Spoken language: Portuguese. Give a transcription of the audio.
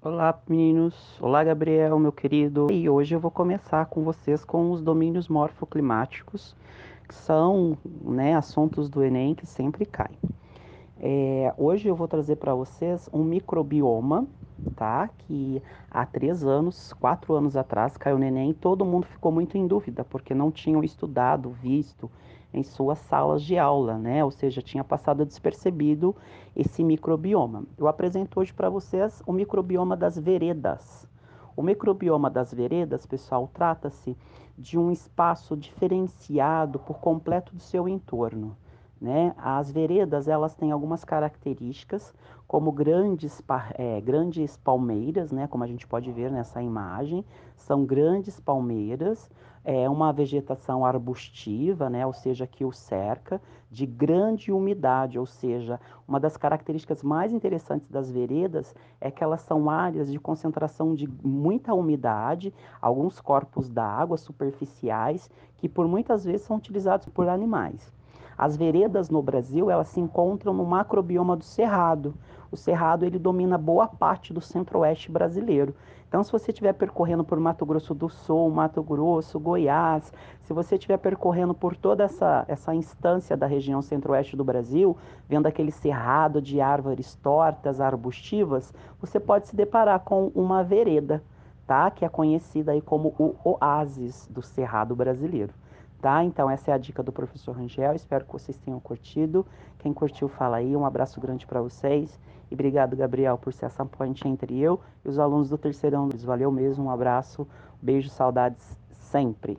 Olá, meninos. Olá, Gabriel, meu querido. E hoje eu vou começar com vocês com os domínios morfoclimáticos, que são né, assuntos do Enem que sempre caem. É, hoje eu vou trazer para vocês um microbioma, tá? Que há três anos, quatro anos atrás, caiu no Enem e todo mundo ficou muito em dúvida, porque não tinham estudado, visto em suas salas de aula, né? Ou seja, tinha passado despercebido esse microbioma. Eu apresento hoje para vocês o microbioma das veredas. O microbioma das veredas, pessoal, trata-se de um espaço diferenciado por completo do seu entorno. Né? As veredas elas têm algumas características, como grandes, é, grandes palmeiras, né? como a gente pode ver nessa imagem, são grandes palmeiras, é uma vegetação arbustiva, né? ou seja, que o cerca, de grande umidade, ou seja, uma das características mais interessantes das veredas é que elas são áreas de concentração de muita umidade, alguns corpos d'água superficiais, que por muitas vezes são utilizados por animais. As veredas no Brasil, elas se encontram no macrobioma do Cerrado. O Cerrado, ele domina boa parte do centro-oeste brasileiro. Então, se você estiver percorrendo por Mato Grosso do Sul, Mato Grosso, Goiás, se você estiver percorrendo por toda essa, essa instância da região centro-oeste do Brasil, vendo aquele cerrado de árvores tortas, arbustivas, você pode se deparar com uma vereda, tá? Que é conhecida aí como o oásis do cerrado brasileiro. Tá? Então, essa é a dica do professor Rangel. Espero que vocês tenham curtido. Quem curtiu, fala aí. Um abraço grande para vocês. E obrigado, Gabriel, por ser essa ponte entre eu e os alunos do terceirão. Valeu mesmo. Um abraço, beijo, saudades sempre.